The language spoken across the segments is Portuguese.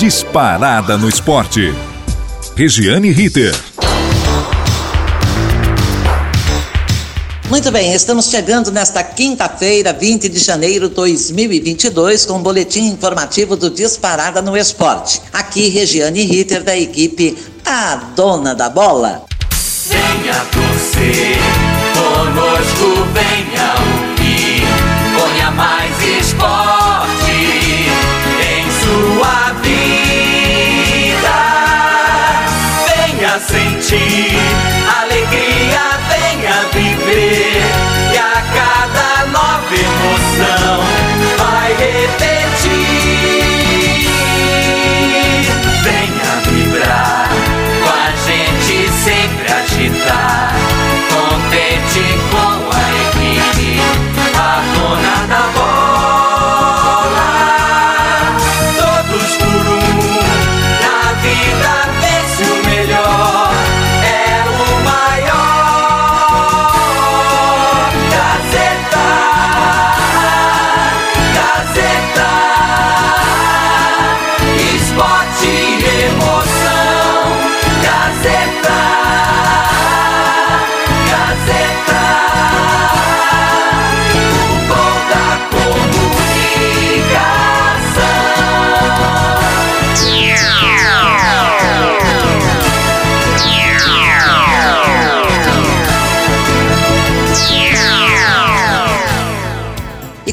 disparada no esporte. Regiane Ritter. Muito bem, estamos chegando nesta quinta-feira, 20 de janeiro de 2022, com o um boletim informativo do Disparada no Esporte. Aqui, Regiane Ritter, da equipe A Dona da Bola. Venha torcer, conosco venha ouvir, ponha mais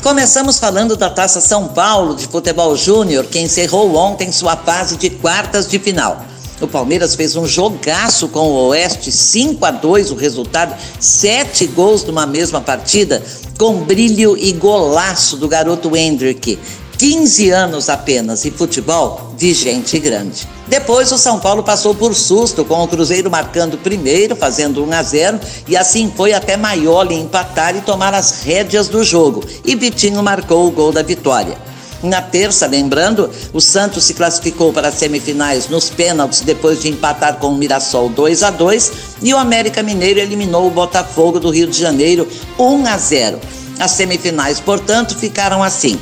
começamos falando da Taça São Paulo de Futebol Júnior, que encerrou ontem sua fase de quartas de final. O Palmeiras fez um jogaço com o Oeste, 5 a 2 o resultado, sete gols numa mesma partida, com brilho e golaço do garoto Hendrick. 15 anos apenas e futebol de gente grande. Depois o São Paulo passou por susto com o Cruzeiro marcando primeiro, fazendo 1 a 0 e assim foi até Maioli empatar e tomar as rédeas do jogo. E Vitinho marcou o gol da vitória. Na terça, lembrando, o Santos se classificou para as semifinais nos pênaltis depois de empatar com o Mirassol 2 a 2 e o América Mineiro eliminou o Botafogo do Rio de Janeiro 1 a 0. As semifinais, portanto, ficaram assim.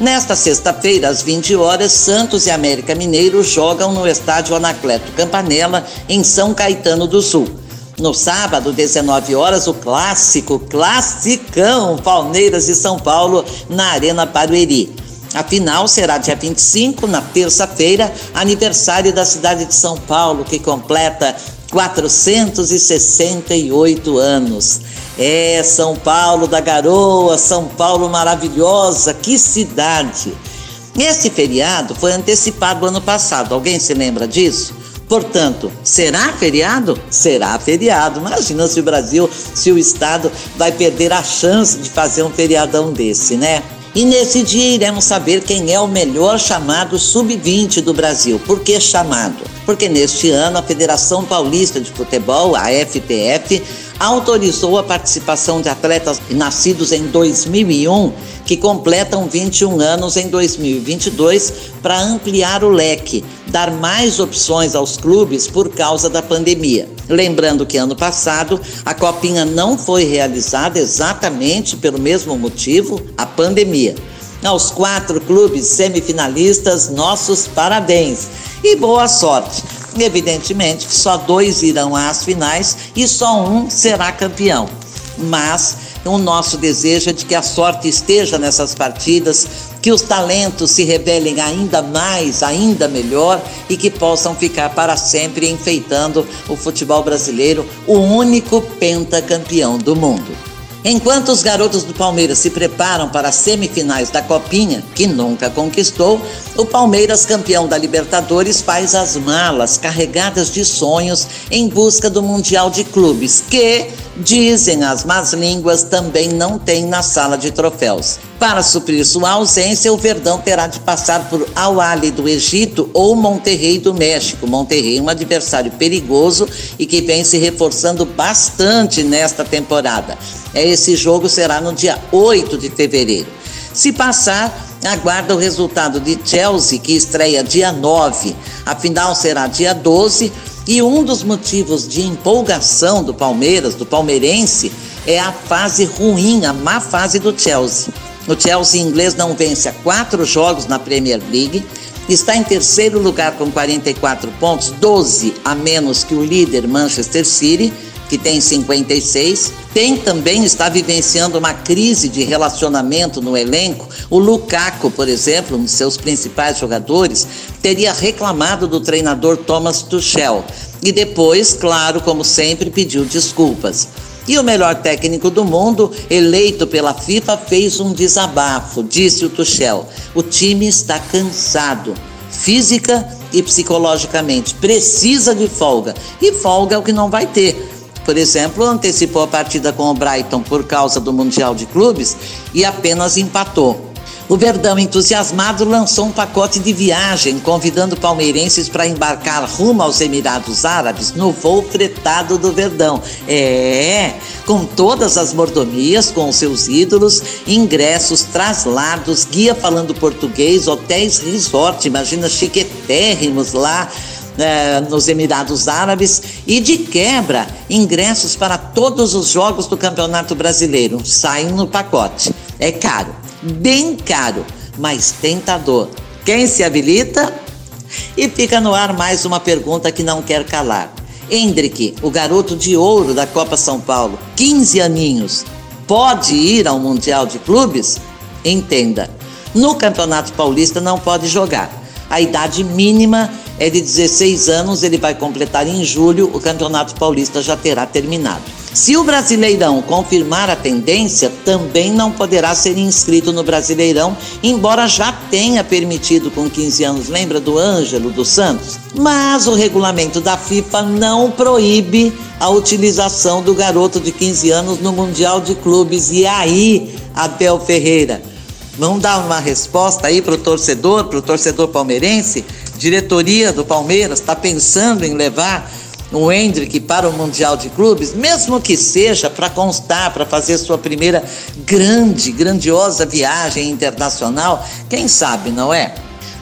Nesta sexta-feira, às 20 horas, Santos e América Mineiro jogam no estádio Anacleto Campanella, em São Caetano do Sul. No sábado, 19 horas, o clássico, classicão Palmeiras e São Paulo na Arena Barueri. A final será dia 25, na terça-feira, aniversário da cidade de São Paulo, que completa 468 anos. É, São Paulo da Garoa, São Paulo maravilhosa, que cidade! Esse feriado foi antecipado ano passado, alguém se lembra disso? Portanto, será feriado? Será feriado. Imagina se o Brasil, se o Estado vai perder a chance de fazer um feriadão desse, né? E nesse dia iremos saber quem é o melhor chamado sub-20 do Brasil. Por que chamado? Porque neste ano a Federação Paulista de Futebol, a FPF, autorizou a participação de atletas nascidos em 2001 que completam 21 anos em 2022 para ampliar o leque, dar mais opções aos clubes por causa da pandemia. Lembrando que ano passado a Copinha não foi realizada exatamente pelo mesmo motivo, a pandemia. Aos quatro clubes semifinalistas, nossos parabéns e boa sorte. Evidentemente só dois irão às finais e só um será campeão. Mas o nosso desejo é de que a sorte esteja nessas partidas, que os talentos se revelem ainda mais, ainda melhor e que possam ficar para sempre enfeitando o futebol brasileiro, o único pentacampeão do mundo. Enquanto os garotos do Palmeiras se preparam para as semifinais da Copinha, que nunca conquistou, o Palmeiras, campeão da Libertadores, faz as malas carregadas de sonhos em busca do Mundial de Clubes, que, dizem as más línguas, também não tem na sala de troféus. Para suprir sua ausência, o Verdão terá de passar por Al-Ali do Egito ou Monterrey do México. Monterrey, um adversário perigoso e que vem se reforçando bastante nesta temporada. Esse jogo será no dia 8 de fevereiro. Se passar, aguarda o resultado de Chelsea, que estreia dia 9. A final será dia 12. E um dos motivos de empolgação do Palmeiras, do palmeirense, é a fase ruim, a má fase do Chelsea. O Chelsea inglês não vence há quatro jogos na Premier League está em terceiro lugar com 44 pontos, 12 a menos que o líder Manchester City, que tem 56. Tem também, está vivenciando uma crise de relacionamento no elenco. O Lukaku, por exemplo, um de seus principais jogadores, teria reclamado do treinador Thomas Tuchel. E depois, claro, como sempre, pediu desculpas. E o melhor técnico do mundo, eleito pela FIFA, fez um desabafo, disse o Tuchel. O time está cansado, física e psicologicamente. Precisa de folga. E folga é o que não vai ter por exemplo, antecipou a partida com o Brighton por causa do Mundial de Clubes e apenas empatou. O Verdão, entusiasmado, lançou um pacote de viagem, convidando palmeirenses para embarcar rumo aos Emirados Árabes no voo fretado do Verdão. É, com todas as mordomias, com seus ídolos, ingressos, traslados, guia falando português, hotéis resort, imagina chiquetérrimos lá é, nos Emirados Árabes e, de quebra, ingressos para todos os jogos do Campeonato Brasileiro saem no pacote. É caro, bem caro, mas tentador. Quem se habilita? E fica no ar mais uma pergunta que não quer calar. Hendrick, o garoto de ouro da Copa São Paulo, 15 aninhos, pode ir ao Mundial de Clubes? Entenda, no Campeonato Paulista não pode jogar. A idade mínima é de 16 anos, ele vai completar em julho, o Campeonato Paulista já terá terminado. Se o Brasileirão confirmar a tendência, também não poderá ser inscrito no Brasileirão, embora já tenha permitido com 15 anos. Lembra do Ângelo dos Santos? Mas o regulamento da FIFA não proíbe a utilização do garoto de 15 anos no Mundial de Clubes. E aí, Abel Ferreira, vamos dar uma resposta aí para o torcedor, para o torcedor palmeirense? Diretoria do Palmeiras está pensando em levar o Hendrick para o Mundial de Clubes, mesmo que seja para constar, para fazer sua primeira grande, grandiosa viagem internacional, quem sabe, não é?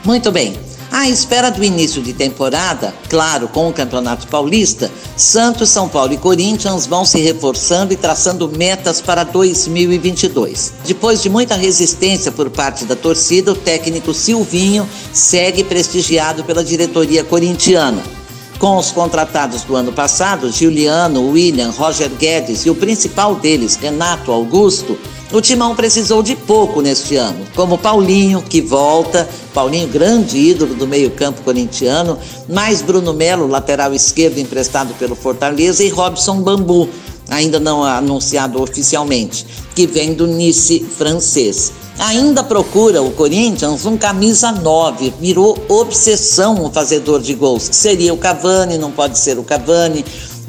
Muito bem. À espera do início de temporada, claro, com o Campeonato Paulista, Santos, São Paulo e Corinthians vão se reforçando e traçando metas para 2022. Depois de muita resistência por parte da torcida, o técnico Silvinho segue prestigiado pela diretoria corintiana. Com os contratados do ano passado, Juliano, William, Roger Guedes e o principal deles, Renato Augusto, o Timão precisou de pouco neste ano, como Paulinho, que volta, Paulinho, grande ídolo do meio-campo corintiano, mais Bruno Melo, lateral esquerdo emprestado pelo Fortaleza, e Robson Bambu, ainda não anunciado oficialmente, que vem do Nice francês. Ainda procura o Corinthians um camisa 9, virou obsessão o fazedor de gols, que seria o Cavani, não pode ser o Cavani.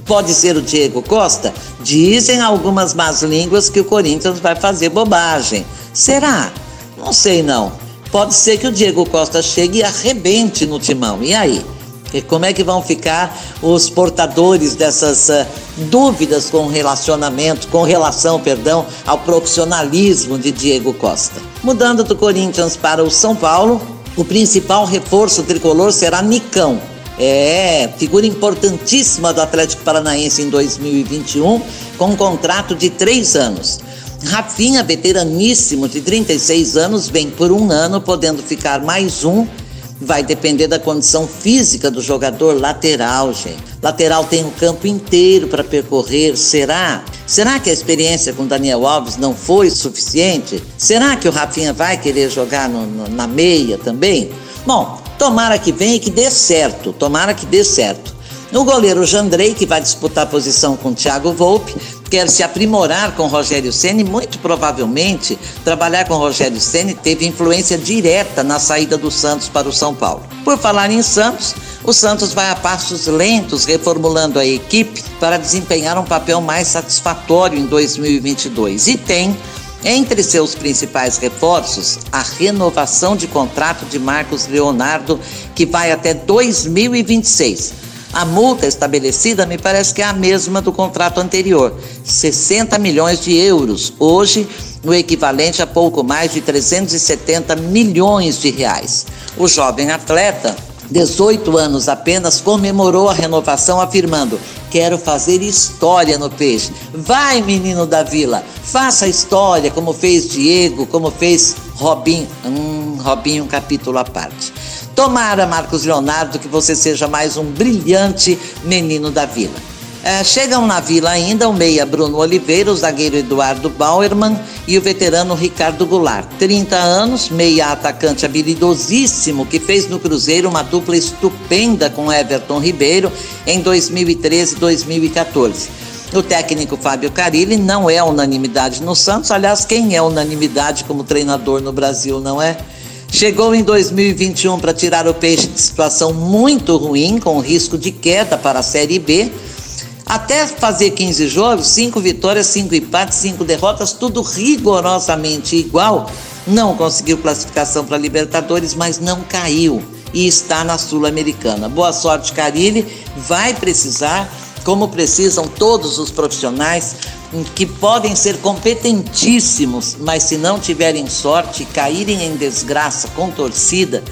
Pode ser o Diego Costa? Dizem algumas más línguas que o Corinthians vai fazer bobagem. Será? Não sei não. Pode ser que o Diego Costa chegue e arrebente no timão. E aí? E como é que vão ficar os portadores dessas uh, dúvidas com relacionamento, com relação, perdão, ao profissionalismo de Diego Costa? Mudando do Corinthians para o São Paulo, o principal reforço tricolor será Nicão, é, figura importantíssima do Atlético Paranaense em 2021, com um contrato de três anos. Rafinha, veteraníssimo de 36 anos, vem por um ano, podendo ficar mais um. Vai depender da condição física do jogador lateral, gente. Lateral tem um campo inteiro para percorrer, será? Será que a experiência com Daniel Alves não foi suficiente? Será que o Rafinha vai querer jogar no, no, na meia também? Bom, Tomara que venha e que dê certo, tomara que dê certo. O goleiro Jandrei, que vai disputar a posição com Thiago Volpe, quer se aprimorar com Rogério Ceni, muito provavelmente trabalhar com Rogério Ceni teve influência direta na saída do Santos para o São Paulo. Por falar em Santos, o Santos vai a passos lentos reformulando a equipe para desempenhar um papel mais satisfatório em 2022 e tem entre seus principais reforços, a renovação de contrato de Marcos Leonardo, que vai até 2026. A multa estabelecida me parece que é a mesma do contrato anterior, 60 milhões de euros, hoje no equivalente a pouco mais de 370 milhões de reais. O jovem atleta 18 anos apenas, comemorou a renovação, afirmando: Quero fazer história no peixe. Vai, menino da vila, faça história, como fez Diego, como fez Robin. Hum, Robinho, capítulo à parte. Tomara, Marcos Leonardo, que você seja mais um brilhante menino da vila. É, chegam na vila ainda o meia Bruno Oliveira, o zagueiro Eduardo Bauerman e o veterano Ricardo Goulart. 30 anos, meia atacante habilidosíssimo que fez no Cruzeiro uma dupla estupenda com Everton Ribeiro em 2013 e 2014. O técnico Fábio Carilli não é unanimidade no Santos, aliás, quem é unanimidade como treinador no Brasil, não é? Chegou em 2021 para tirar o peixe de situação muito ruim, com risco de queda para a Série B. Até fazer 15 jogos, 5 vitórias, 5 empates, 5 derrotas, tudo rigorosamente igual. Não conseguiu classificação para Libertadores, mas não caiu e está na Sul-Americana. Boa sorte, Carilli. Vai precisar, como precisam todos os profissionais, que podem ser competentíssimos, mas se não tiverem sorte, caírem em desgraça com torcida,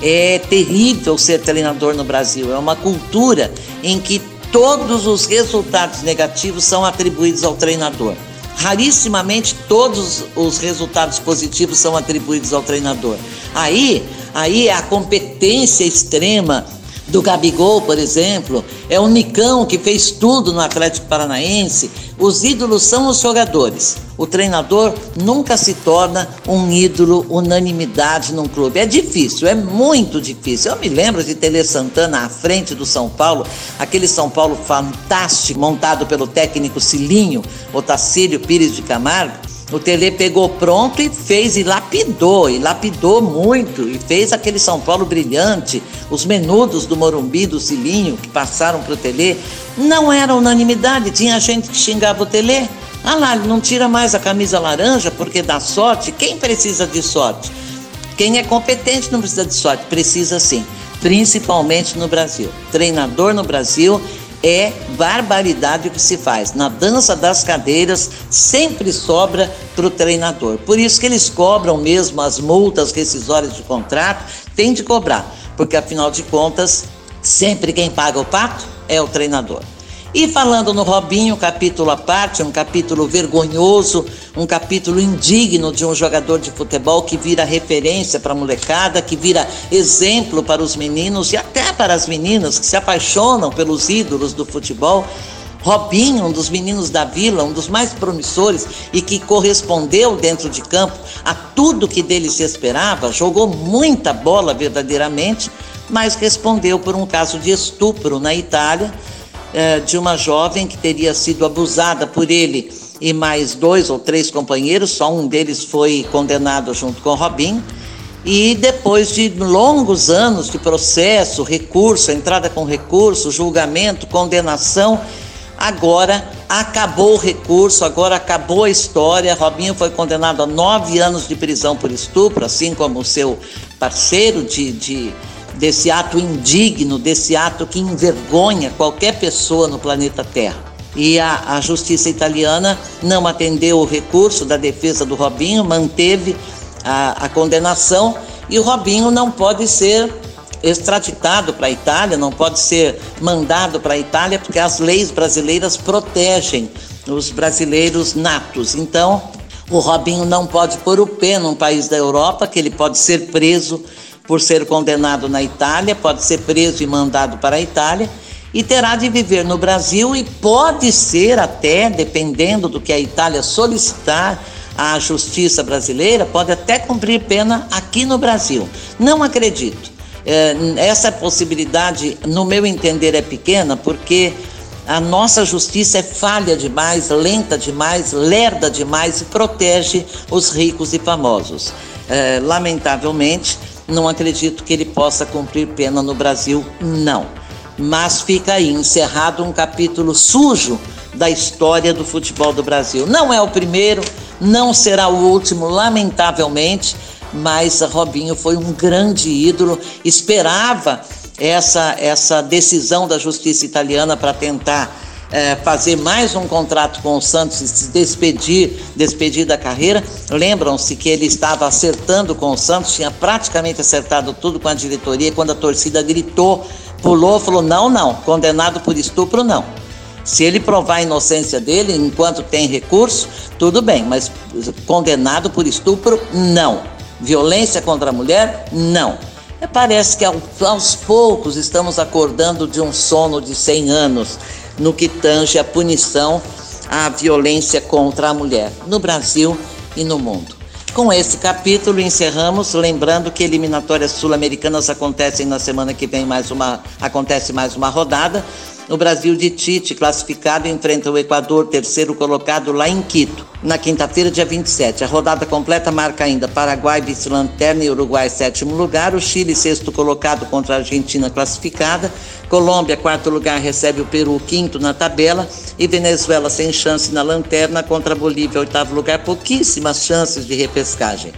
é terrível ser treinador no Brasil. É uma cultura em que todos os resultados negativos são atribuídos ao treinador. Rarissimamente todos os resultados positivos são atribuídos ao treinador. Aí, aí é a competência extrema do Gabigol, por exemplo, é o Nicão que fez tudo no Atlético Paranaense. Os ídolos são os jogadores. O treinador nunca se torna um ídolo unanimidade num clube. É difícil, é muito difícil. Eu me lembro de Tele Santana à frente do São Paulo, aquele São Paulo fantástico, montado pelo técnico Cilinho, Otacílio Pires de Camargo. O Tele pegou pronto e fez, e lapidou, e lapidou muito, e fez aquele São Paulo brilhante. Os menudos do Morumbi, do Cilinho, que passaram para o Tele, não era unanimidade, tinha gente que xingava o Tele. Ah lá, ele não tira mais a camisa laranja porque dá sorte. Quem precisa de sorte? Quem é competente não precisa de sorte, precisa sim, principalmente no Brasil. Treinador no Brasil é barbaridade o que se faz. Na dança das cadeiras sempre sobra para o treinador. Por isso que eles cobram mesmo as multas rescisórias de contrato, tem de cobrar, porque afinal de contas, sempre quem paga o pato é o treinador. E falando no Robinho, capítulo à parte, um capítulo vergonhoso, um capítulo indigno de um jogador de futebol que vira referência para a molecada, que vira exemplo para os meninos e até para as meninas que se apaixonam pelos ídolos do futebol. Robinho, um dos meninos da vila, um dos mais promissores e que correspondeu dentro de campo a tudo que dele se esperava, jogou muita bola verdadeiramente, mas respondeu por um caso de estupro na Itália é, de uma jovem que teria sido abusada por ele e mais dois ou três companheiros, só um deles foi condenado junto com Robin. E depois de longos anos de processo, recurso, entrada com recurso, julgamento, condenação, agora acabou o recurso, agora acabou a história. Robinho foi condenado a nove anos de prisão por estupro, assim como o seu parceiro de, de desse ato indigno, desse ato que envergonha qualquer pessoa no planeta Terra. E a, a justiça italiana não atendeu o recurso da defesa do Robinho, manteve a, a condenação e o Robinho não pode ser extraditado para a Itália, não pode ser mandado para a Itália, porque as leis brasileiras protegem os brasileiros natos. Então, o Robinho não pode pôr o pé num país da Europa, que ele pode ser preso por ser condenado na Itália, pode ser preso e mandado para a Itália e terá de viver no Brasil e pode ser até, dependendo do que a Itália solicitar à justiça brasileira, pode até cumprir pena aqui no Brasil. Não acredito. É, essa possibilidade, no meu entender, é pequena porque a nossa justiça é falha demais, lenta demais, lerda demais e protege os ricos e famosos. É, lamentavelmente, não acredito que ele possa cumprir pena no Brasil, não. Mas fica aí encerrado um capítulo sujo da história do futebol do Brasil. Não é o primeiro, não será o último, lamentavelmente, mas Robinho foi um grande ídolo, esperava essa, essa decisão da justiça italiana para tentar é, fazer mais um contrato com o Santos e se despedir, despedir da carreira. Lembram-se que ele estava acertando com o Santos, tinha praticamente acertado tudo com a diretoria. Quando a torcida gritou, pulou, falou: não, não, condenado por estupro, não. Se ele provar a inocência dele enquanto tem recurso, tudo bem, mas condenado por estupro, não. Violência contra a mulher? Não. Parece que aos poucos estamos acordando de um sono de 100 anos no que tange a punição à violência contra a mulher, no Brasil e no mundo. Com esse capítulo encerramos, lembrando que eliminatórias sul-americanas acontecem na semana que vem mais uma acontece mais uma rodada. O Brasil de Tite, classificado, enfrenta o Equador, terceiro colocado lá em Quito, na quinta-feira, dia 27. A rodada completa marca ainda Paraguai, vice-lanterna e Uruguai, sétimo lugar. O Chile, sexto colocado contra a Argentina, classificada. Colômbia, quarto lugar, recebe o Peru, quinto na tabela. E Venezuela, sem chance na lanterna, contra a Bolívia, oitavo lugar. Pouquíssimas chances de repescagem.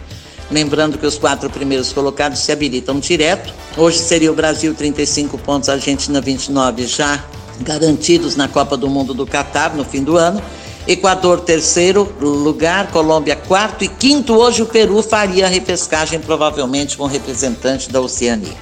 Lembrando que os quatro primeiros colocados se habilitam direto. Hoje seria o Brasil 35 pontos, a Argentina 29 já garantidos na Copa do Mundo do Catar no fim do ano. Equador, terceiro lugar, Colômbia, quarto e quinto. Hoje o Peru faria a repescagem, provavelmente com representante da Oceania.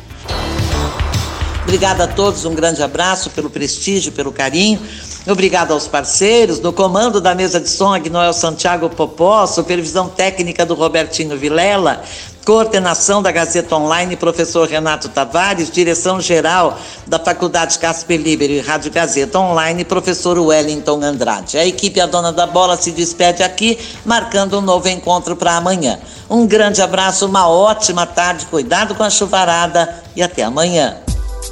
Obrigada a todos, um grande abraço pelo prestígio, pelo carinho. Obrigado aos parceiros, no comando da mesa de som, Agnoel Santiago Popó, supervisão técnica do Robertinho Vilela, coordenação da Gazeta Online, professor Renato Tavares, direção geral da Faculdade Casper Libero e Rádio Gazeta Online, professor Wellington Andrade. A equipe A Dona da Bola se despede aqui, marcando um novo encontro para amanhã. Um grande abraço, uma ótima tarde, cuidado com a chuvarada e até amanhã.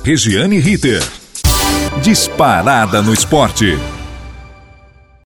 Regiane Ritter. Disparada no esporte.